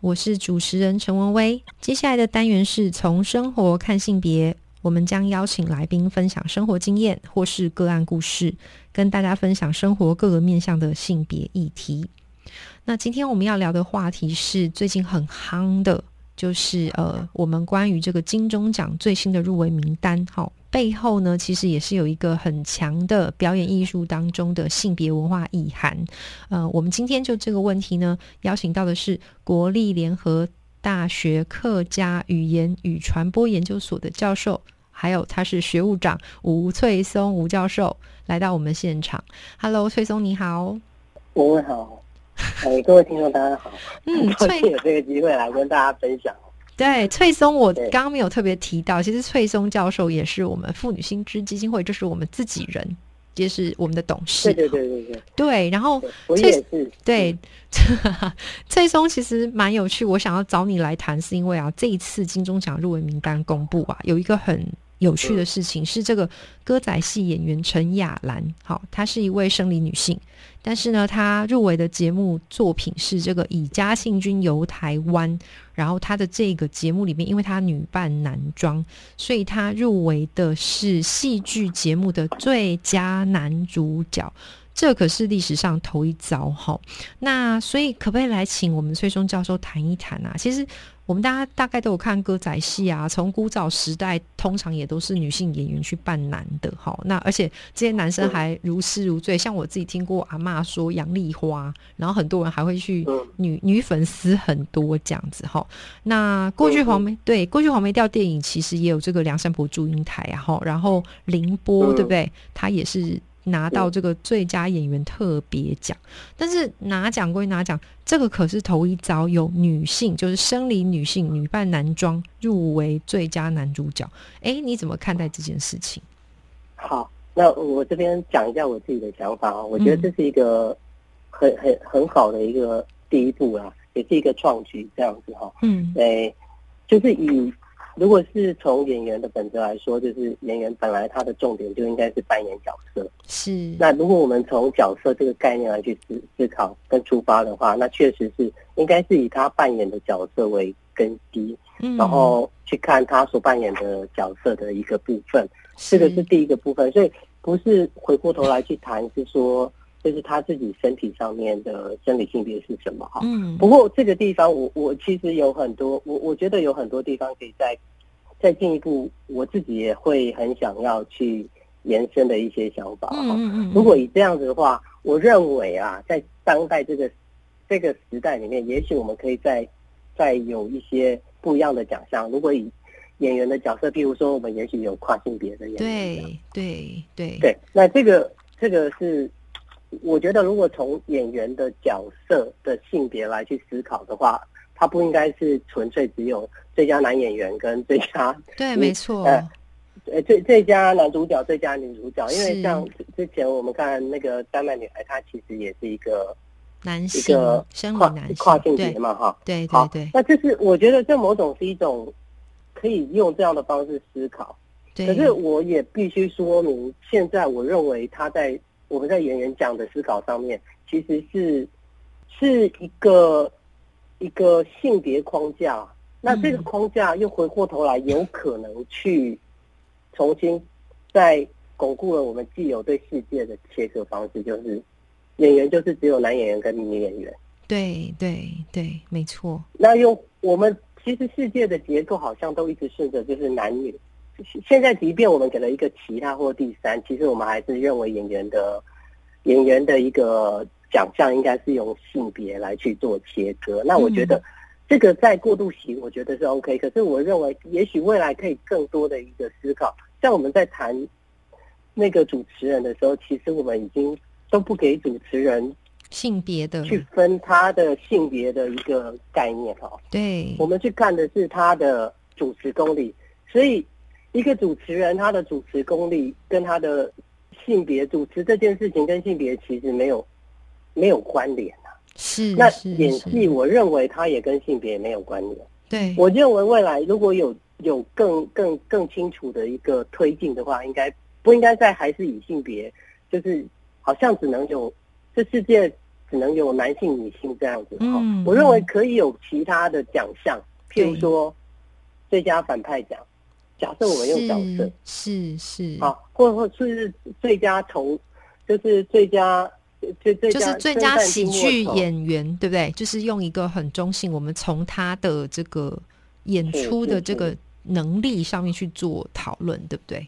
我是主持人陈文威。接下来的单元是从生活看性别，我们将邀请来宾分享生活经验或是个案故事，跟大家分享生活各个面向的性别议题。那今天我们要聊的话题是最近很夯的。就是呃，我们关于这个金钟奖最新的入围名单，好背后呢，其实也是有一个很强的表演艺术当中的性别文化意涵。呃，我们今天就这个问题呢，邀请到的是国立联合大学客家语言与传播研究所的教授，还有他是学务长吴翠松吴教授来到我们现场。Hello，翠松你好，我好。哎，各位听众，大家好！嗯，高兴 有这个机会来跟大家分享。对，翠松，我刚刚没有特别提到，其实翠松教授也是我们妇女新知基金会，就是我们自己人，也是我们的董事。对对对对对。对，然后我也是。对，翠松其实蛮有趣，我想要找你来谈，是因为啊，这一次金钟奖入围名单公布啊，有一个很。有趣的事情是，这个歌仔戏演员陈雅兰，好，她是一位生理女性，但是呢，她入围的节目作品是这个《以家信君游台湾》，然后她的这个节目里面，因为她女扮男装，所以她入围的是戏剧节目的最佳男主角，这可是历史上头一遭哈。那所以，可不可以来请我们崔松教授谈一谈啊？其实。我们大家大概都有看歌仔戏啊，从古早时代通常也都是女性演员去扮男的，哈。那而且这些男生还如痴如醉，像我自己听过阿妈说杨丽花，然后很多人还会去女女粉丝很多这样子，哈。那过去黄梅对过去黄梅调电影其实也有这个梁山伯祝英台啊，哈，然后凌波对不对？他也是。拿到这个最佳演员特别奖，但是拿奖归拿奖，这个可是头一遭有女性，就是生理女性女扮男装入围最佳男主角。哎，你怎么看待这件事情？好，那我这边讲一下我自己的想法啊，我觉得这是一个很很很好的一个第一步啊，也是一个创举，这样子哈。嗯，哎，就是以。如果是从演员的本质来说，就是演员本来他的重点就应该是扮演角色。是。那如果我们从角色这个概念来去思思考跟出发的话，那确实是应该是以他扮演的角色为根基，然后去看他所扮演的角色的一个部分。这个是第一个部分，所以不是回过头来去谈，是说。就是他自己身体上面的生理性别是什么哈？嗯。不过这个地方，我我其实有很多，我我觉得有很多地方可以再再进一步，我自己也会很想要去延伸的一些想法哈。嗯嗯。如果以这样子的话，我认为啊，在当代这个这个时代里面，也许我们可以再再有一些不一样的奖项。如果以演员的角色，譬如说，我们也许有跨性别的演员。对对对对。那这个这个是。我觉得，如果从演员的角色的性别来去思考的话，他不应该是纯粹只有最佳男演员跟最佳对，没错，呃，最最佳男主角、最佳女主角，因为像之前我们看那个《丹麦女孩》，她其实也是一个男性，跨跨性别嘛，哈，对对对。那这是我觉得这某种是一种可以用这样的方式思考，可是我也必须说明，现在我认为他在。我们在演员讲的思考上面，其实是是一个一个性别框架。那这个框架又回过头来，有可能去重新再巩固了我们既有对世界的切割方式，就是演员就是只有男演员跟女演员。对对对，没错。那用我们其实世界的结构好像都一直顺着就是男女。现在，即便我们给了一个其他或第三，其实我们还是认为演员的演员的一个奖项应该是用性别来去做切割。那我觉得这个在过渡期，我觉得是 OK。可是我认为，也许未来可以更多的一个思考。像我们在谈那个主持人的时候，其实我们已经都不给主持人性别的去分他的性别的一个概念哈。对，我们去看的是他的主持功力。所以一个主持人他的主持功力跟他的性别主持这件事情跟性别其实没有没有关联啊。是，那演戏，我认为他也跟性别没有关联。对，我认为未来如果有有更更更清楚的一个推进的话，应该不应该再还是以性别，就是好像只能有这世界只能有男性女性这样子哈。我认为可以有其他的奖项，譬如说最佳反派奖，假设我们用角色是是好，或或是最佳投就是最佳。就就是最佳喜剧演员，对不对？就是用一个很中性，我们从他的这个演出的这个能力上面去做讨论，对不对？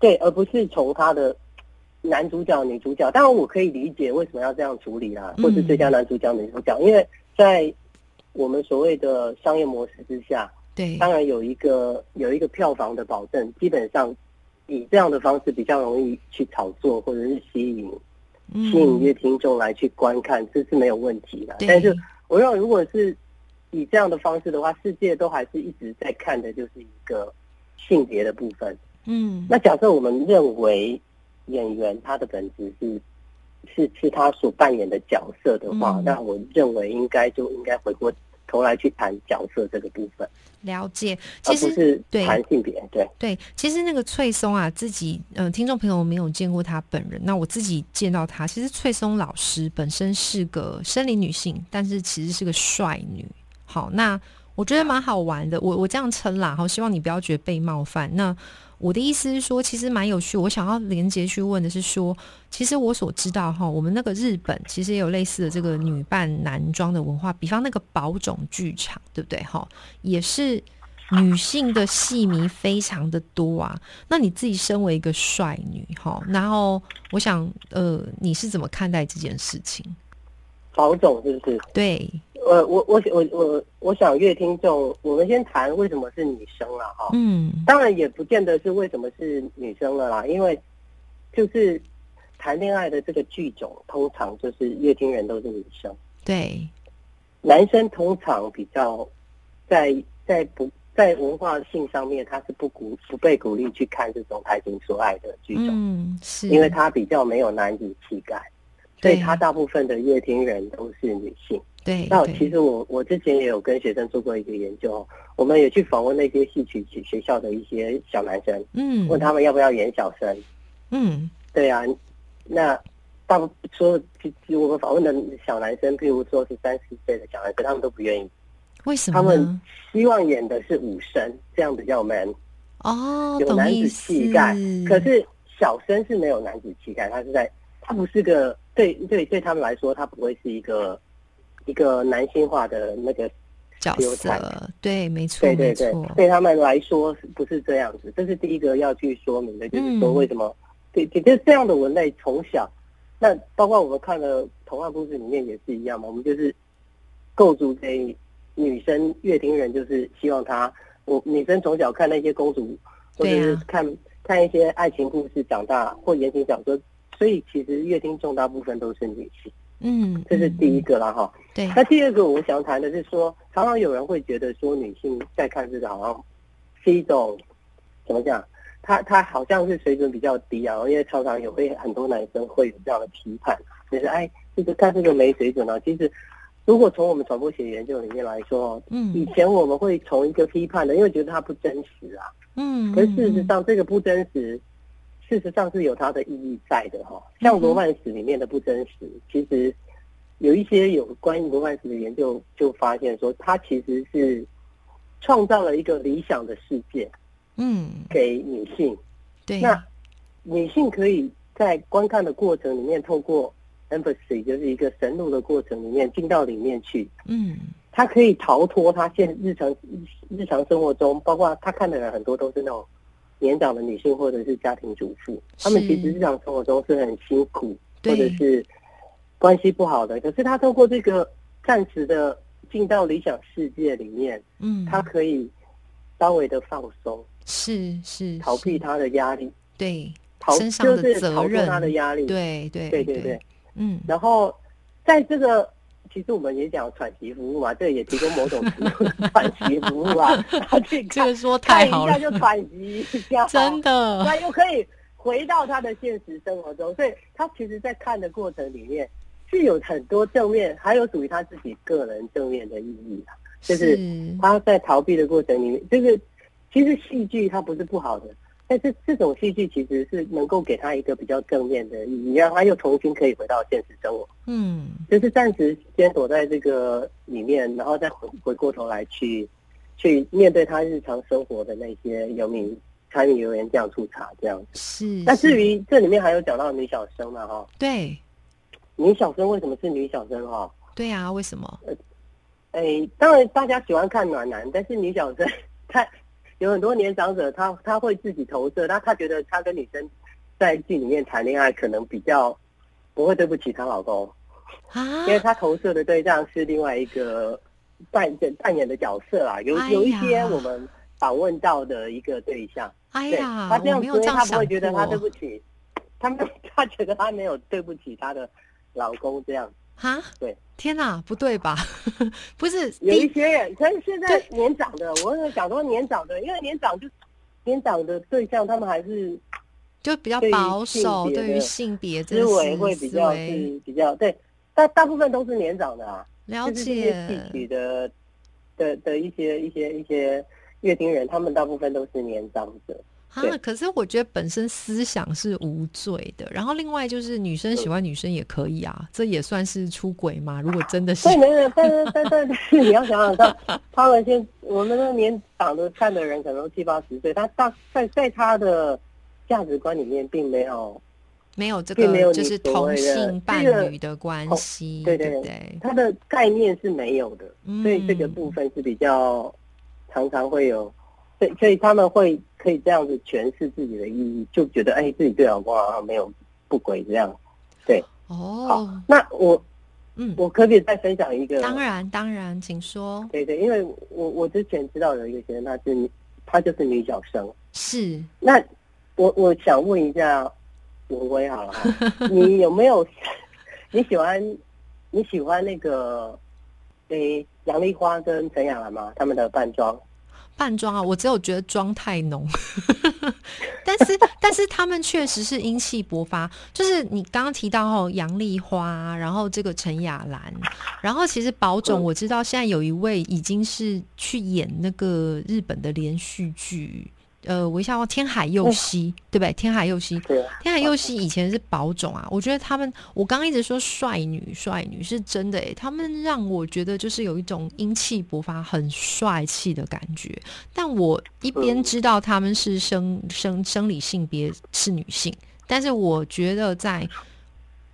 对，而不是从他的男主角、女主角。当然，我可以理解为什么要这样处理啦，或是最佳男主角、女主角，因为在我们所谓的商业模式之下，对，当然有一个有一个票房的保证，基本上以这样的方式比较容易去炒作或者是吸引。吸引一些听众来去观看，这是没有问题的。但是，我认为如果是以这样的方式的话，世界都还是一直在看的就是一个性别的部分。嗯，那假设我们认为演员他的本质是是是他所扮演的角色的话，那我认为应该就应该回过。头来去谈角色这个部分，了解，其实是谈性别，对。对，其实那个翠松啊，自己嗯，听众朋友没有见过她本人，那我自己见到她，其实翠松老师本身是个生理女性，但是其实是个帅女。好，那我觉得蛮好玩的，我我这样称啦，好，希望你不要觉得被冒犯。那我的意思是说，其实蛮有趣。我想要连接去问的是说，其实我所知道哈，我们那个日本其实也有类似的这个女扮男装的文化，比方那个宝冢剧场，对不对？哈，也是女性的戏迷非常的多啊。那你自己身为一个帅女哈，然后我想，呃，你是怎么看待这件事情？宝冢是不是？对。呃，我我我我我想乐听众，我们先谈为什么是女生了哈。嗯，当然也不见得是为什么是女生了啦，因为就是谈恋爱的这个剧种，通常就是乐听人都是女生。对，男生通常比较在在不在文化性上面，他是不鼓不被鼓励去看这种谈情说爱的剧种，嗯，是因为他比较没有男子气概，所以他大部分的乐听人都是女性。对，那其实我我之前也有跟学生做过一个研究，我们也去访问那些戏曲学校的一些小男生，嗯，问他们要不要演小生，嗯，对啊，那大部说，我们访问的小男生，譬如说是三十岁的小男生，他们都不愿意，为什么？他们希望演的是武生，这样比较 man，哦，有男子气概，可是小生是没有男子气概，他是在，他不是个对对对他们来说，他不会是一个。一个男性化的那个角色，对，没错，对对对，对他们来说不是这样子，这是第一个要去说明的，就是说为什么，对，就这样的文类从小，那包括我们看的童话故事里面也是一样嘛，我们就是构筑给女生乐听人，就是希望她，我女生从小看那些公主，或者是看看一些爱情故事长大，或言情小说，所以其实乐听众大部分都是女性。嗯，这是第一个了哈。对，那第二个我想谈的是说，常常有人会觉得说，女性在看这个好像是一种怎么讲？她她好像是水准比较低啊，因为常常有会很多男生会有这样的批判，就是哎，这个看这个没水准啊。其实，如果从我们传播学研究里面来说，嗯，以前我们会从一个批判的，因为觉得它不真实啊。嗯，可是事实上，这个不真实。事实上是有它的意义在的哈，像罗曼史里面的不真实，其实有一些有关于罗曼史的研究就发现说，它其实是创造了一个理想的世界，嗯，给女性。对，那女性可以在观看的过程里面，透过 empathy，就是一个神入的过程里面进到里面去，嗯，她可以逃脱她现日常日常生活中，包括她看的人很多都是那种。年长的女性或者是家庭主妇，她们其实日常生活中是很辛苦，或者是关系不好的。可是她透过这个暂时的进到理想世界里面，嗯，她可以稍微的放松，是是逃避她的压力，对，逃就是逃避她的压力，对对对对对，嗯。然后在这个其实我们也讲喘息服务嘛，这也提供某种程度的喘息服务啊。这个说太好了，就喘息一下，真的，那又可以回到他的现实生活中。所以他其实，在看的过程里面是有很多正面，还有属于他自己个人正面的意义啊。就是他在逃避的过程里面，就是其实戏剧它不是不好的。但是这种戏剧其实是能够给他一个比较正面的意义，让他又重新可以回到现实生活。嗯，就是暂时先躲在这个里面，然后再回回过头来去去面对他日常生活的那些游民参与留言这样出茶这样子。是。那至于这里面还有讲到女小生嘛？哈，对。女小生为什么是女小生？哈，对啊，为什么？呃，哎，当然大家喜欢看暖男，但是女小生 她。有很多年长者，他他会自己投射，那他觉得他跟女生在剧里面谈恋爱，可能比较不会对不起她老公啊，因为他投射的对象是另外一个扮演扮演的角色啊，有有一些我们访问到的一个对象，哎呀，他这样说，他不会觉得他对不起，他们 他觉得他没有对不起他的老公这样。哈，对，天哪，不对吧？不是有一些人，可是现在年长的，我是讲说年长的，因为年长就年长的对象，他们还是就比较保守，对于性别思维会比较是比较对，大大部分都是年长的啊。了解戏曲的的的一些一些一些乐听人，他们大部分都是年长者。啊！可是我觉得本身思想是无罪的，然后另外就是女生喜欢女生也可以啊，这也算是出轨吗？如果真的是，对，没有，但是但但是你要想想看，他们现我们那年长的看的人可能七八十岁，他大在在他的价值观里面并没有没有这个就是同性伴侣的关系，对对对，他的概念是没有的，所以这个部分是比较常常会有。所以，所以他们会可以这样子诠释自己的意义，就觉得哎，自己对老公好像没有不轨这样。对，哦，好，那我，嗯，我可不可以再分享一个？当然，当然，请说。对对，因为我我之前知道有一个学生，她是她就是女小生。是。那我我想问一下文威好了，你有没有 你喜欢你喜欢那个诶杨丽花跟陈雅兰吗？他们的扮装？扮装啊，我只有觉得妆太浓，但是但是他们确实是英气勃发。就是你刚刚提到哦，杨丽花，然后这个陈雅兰，然后其实宝总我知道现在有一位已经是去演那个日本的连续剧。呃，我一下天海佑希，对不对？天海佑希，天海佑希以前是宝种啊。我觉得他们，我刚刚一直说帅女，帅女是真的诶，他们让我觉得就是有一种英气勃发、很帅气的感觉。但我一边知道他们是生生生理性别是女性，但是我觉得在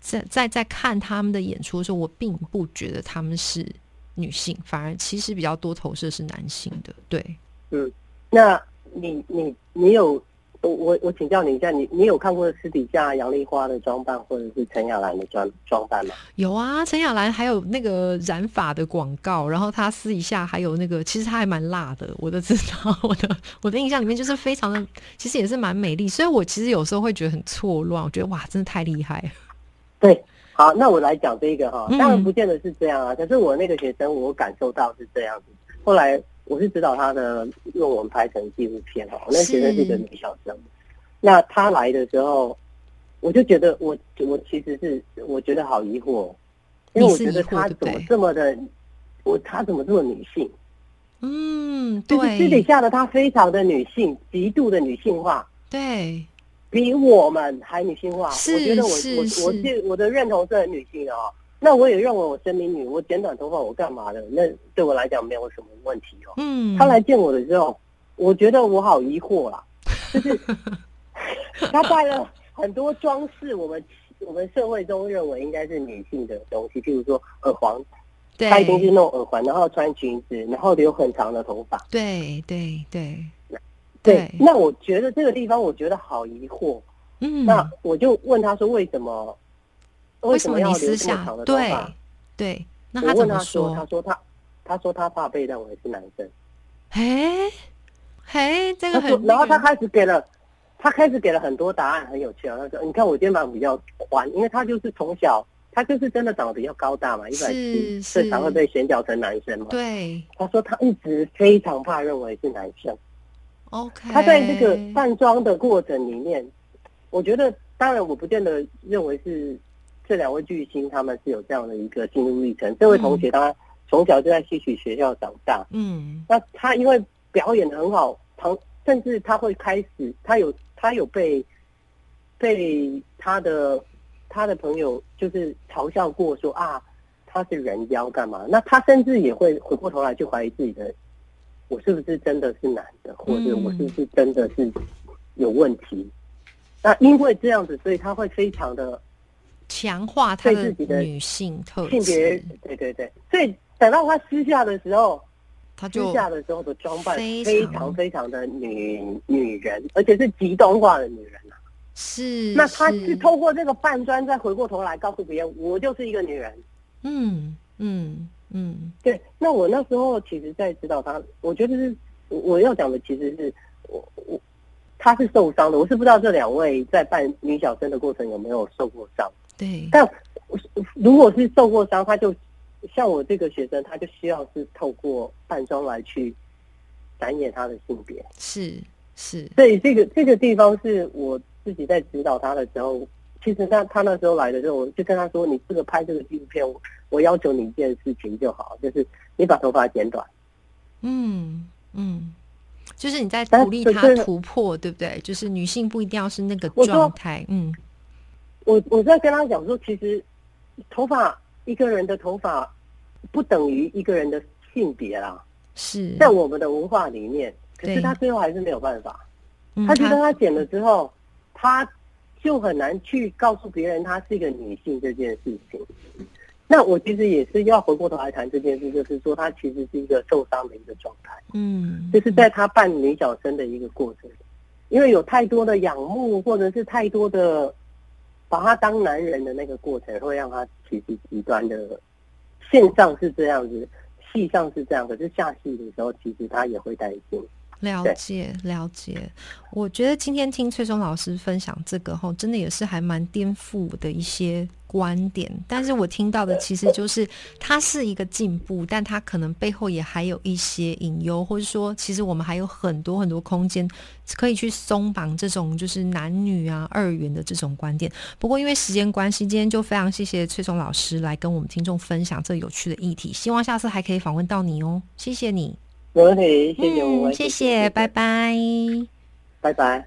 在在在看他们的演出的时候，我并不觉得他们是女性，反而其实比较多投射是男性的。对，嗯，那。你你你有我我我请教你一下，你你有看过私底下杨丽花的装扮，或者是陈雅兰的装装扮吗？有啊，陈雅兰还有那个染发的广告，然后她私底下还有那个，其实她还蛮辣的，我都知道。我的我的印象里面就是非常的，其实也是蛮美丽，所以我其实有时候会觉得很错乱，我觉得哇，真的太厉害。对，好，那我来讲这个哈，当然不见得是这样啊，可是我那个学生，我感受到是这样子，后来。我是指导他的论文拍成纪录片哈，那学生是一个女小生，那她来的时候，我就觉得我我其实是我觉得好疑惑，因为我觉得她怎么这么的，我她怎么这么女性？嗯，对，私底下的她非常的女性，极度的女性化，对，比我们还女性化。我觉得我我我是我的认同是很女性的哦。那我也认为我生理女，我剪短头发我干嘛的？那对我来讲没有什么问题哦。嗯，他来见我的时候，我觉得我好疑惑啦，就是 他带了很多装饰，我们我们社会中认为应该是女性的东西，譬如说耳环，他一定是弄耳环，然后穿裙子，然后留很长的头发。对对对对。那我觉得这个地方我觉得好疑惑。嗯，那我就问他说为什么？为什么你私下对对？那他怎么说？他说他他说他怕被认为是男生。嘿，嘿，这个很。然后他开始给了，他开始给了很多答案，很有趣啊。他说：“你看我肩膀比较宽，因为他就是从小他就是真的长得比较高大嘛，一百七，正常会被选角成男生嘛。对，他说他一直非常怕认为是男生。OK，他在这个扮装的过程里面，我觉得当然我不见得认为是这两位巨星他们是有这样的一个心路历程。这位同学他从小就在戏曲学校长大，嗯，那他因为表演的很好，旁甚至他会开始，他有他有被被他的。他的朋友就是嘲笑过说啊，他是人妖干嘛？那他甚至也会回过头来去怀疑自己的，我是不是真的是男的，或者我是不是真的是有问题？那因为这样子，所以他会非常的强化他自己的女性特性别。对对对，所以等到他私下的时候，他就私下的时候的装扮非常非常的女女人，而且是极端化的女人。是，那他是透过这个扮装，再回过头来告诉别人，我就是一个女人。嗯嗯嗯，对。那我那时候其实，在指导他，我觉得是我要讲的，其实是我我他是受伤的，我是不知道这两位在扮女小生的过程有没有受过伤。对。但如果是受过伤，他就像我这个学生，他就需要是透过扮装来去展演他的性别。是是。所以这个这个地方是我。自己在指导他的时候，其实他他那时候来的时候，我就跟他说：“你这个拍这个纪录片，我要求你一件事情就好，就是你把头发剪短。”嗯嗯，就是你在鼓励他突破，对不对？就是女性不一定要是那个状态。嗯，我我在跟他讲说，其实头发一个人的头发不等于一个人的性别啦。是在我们的文化里面，可是他最后还是没有办法。他觉得他剪了之后。他就很难去告诉别人他是一个女性这件事情。那我其实也是要回过头来谈这件事，就是说他其实是一个受伤的一个状态。嗯，就是在他扮女角生的一个过程，因为有太多的仰慕，或者是太多的把他当男人的那个过程，会让他其实极端的线上是这样子，戏上是这样，可是下戏的时候，其实他也会担心。了解了解，我觉得今天听崔松老师分享这个后，真的也是还蛮颠覆我的一些观点。但是我听到的其实就是它是一个进步，但它可能背后也还有一些隐忧，或者说其实我们还有很多很多空间可以去松绑这种就是男女啊二元的这种观点。不过因为时间关系，今天就非常谢谢崔松老师来跟我们听众分享这有趣的议题。希望下次还可以访问到你哦，谢谢你。谢谢我，谢谢，拜拜，拜拜。